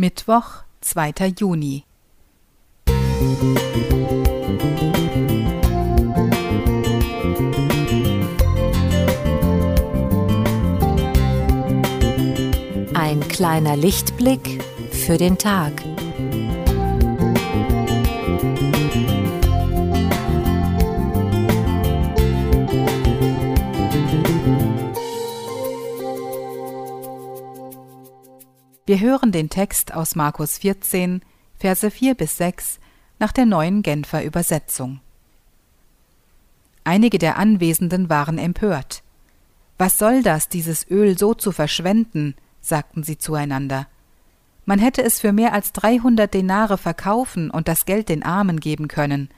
Mittwoch, 2. Juni. Ein kleiner Lichtblick für den Tag. Wir hören den Text aus Markus 14, Verse 4 bis 6 nach der neuen Genfer Übersetzung. Einige der Anwesenden waren empört. Was soll das, dieses Öl so zu verschwenden? sagten sie zueinander. Man hätte es für mehr als dreihundert Denare verkaufen und das Geld den Armen geben können.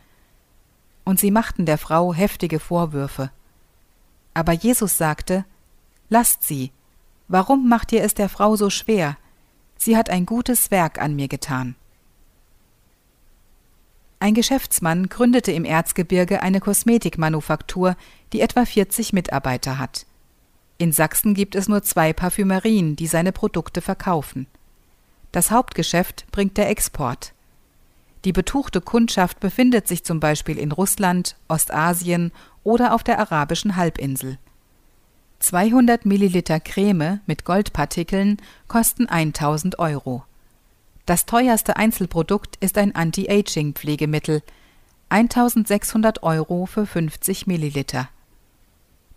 Und sie machten der Frau heftige Vorwürfe. Aber Jesus sagte, Lasst sie. Warum macht ihr es der Frau so schwer? Sie hat ein gutes Werk an mir getan. Ein Geschäftsmann gründete im Erzgebirge eine Kosmetikmanufaktur, die etwa 40 Mitarbeiter hat. In Sachsen gibt es nur zwei Parfümerien, die seine Produkte verkaufen. Das Hauptgeschäft bringt der Export. Die betuchte Kundschaft befindet sich zum Beispiel in Russland, Ostasien oder auf der arabischen Halbinsel. 200 Milliliter Creme mit Goldpartikeln kosten 1000 Euro. Das teuerste Einzelprodukt ist ein Anti-Aging-Pflegemittel, 1600 Euro für 50 Milliliter.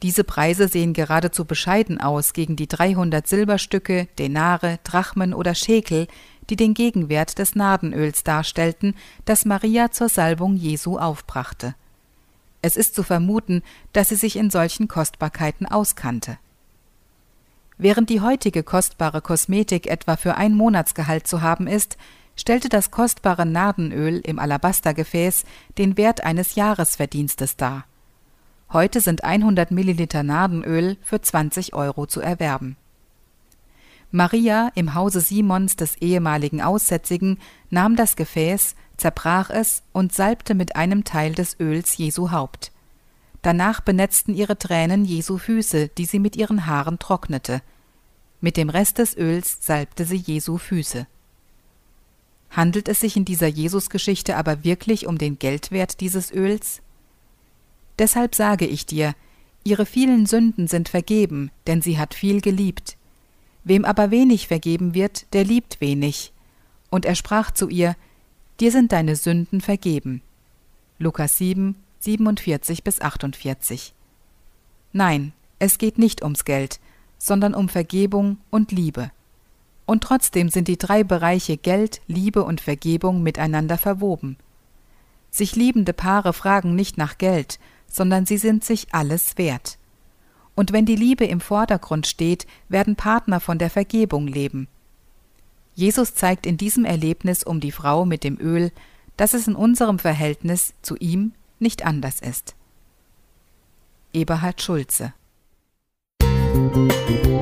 Diese Preise sehen geradezu bescheiden aus gegen die 300 Silberstücke, Denare, Drachmen oder Schekel, die den Gegenwert des Nardenöls darstellten, das Maria zur Salbung Jesu aufbrachte. Es ist zu vermuten, dass sie sich in solchen Kostbarkeiten auskannte. Während die heutige kostbare Kosmetik etwa für ein Monatsgehalt zu haben ist, stellte das kostbare Nardenöl im Alabastergefäß den Wert eines Jahresverdienstes dar. Heute sind 100 Milliliter Nardenöl für 20 Euro zu erwerben. Maria im Hause Simons des ehemaligen Aussätzigen nahm das Gefäß, zerbrach es und salbte mit einem Teil des Öls Jesu Haupt. Danach benetzten ihre Tränen Jesu Füße, die sie mit ihren Haaren trocknete. Mit dem Rest des Öls salbte sie Jesu Füße. Handelt es sich in dieser Jesusgeschichte aber wirklich um den Geldwert dieses Öls? Deshalb sage ich dir, ihre vielen Sünden sind vergeben, denn sie hat viel geliebt. Wem aber wenig vergeben wird, der liebt wenig. Und er sprach zu ihr, Dir sind deine Sünden vergeben. Lukas 7, 47 bis 48. Nein, es geht nicht ums Geld, sondern um Vergebung und Liebe. Und trotzdem sind die drei Bereiche Geld, Liebe und Vergebung miteinander verwoben. Sich liebende Paare fragen nicht nach Geld, sondern sie sind sich alles wert. Und wenn die Liebe im Vordergrund steht, werden Partner von der Vergebung leben. Jesus zeigt in diesem Erlebnis um die Frau mit dem Öl, dass es in unserem Verhältnis zu ihm nicht anders ist. Eberhard Schulze Musik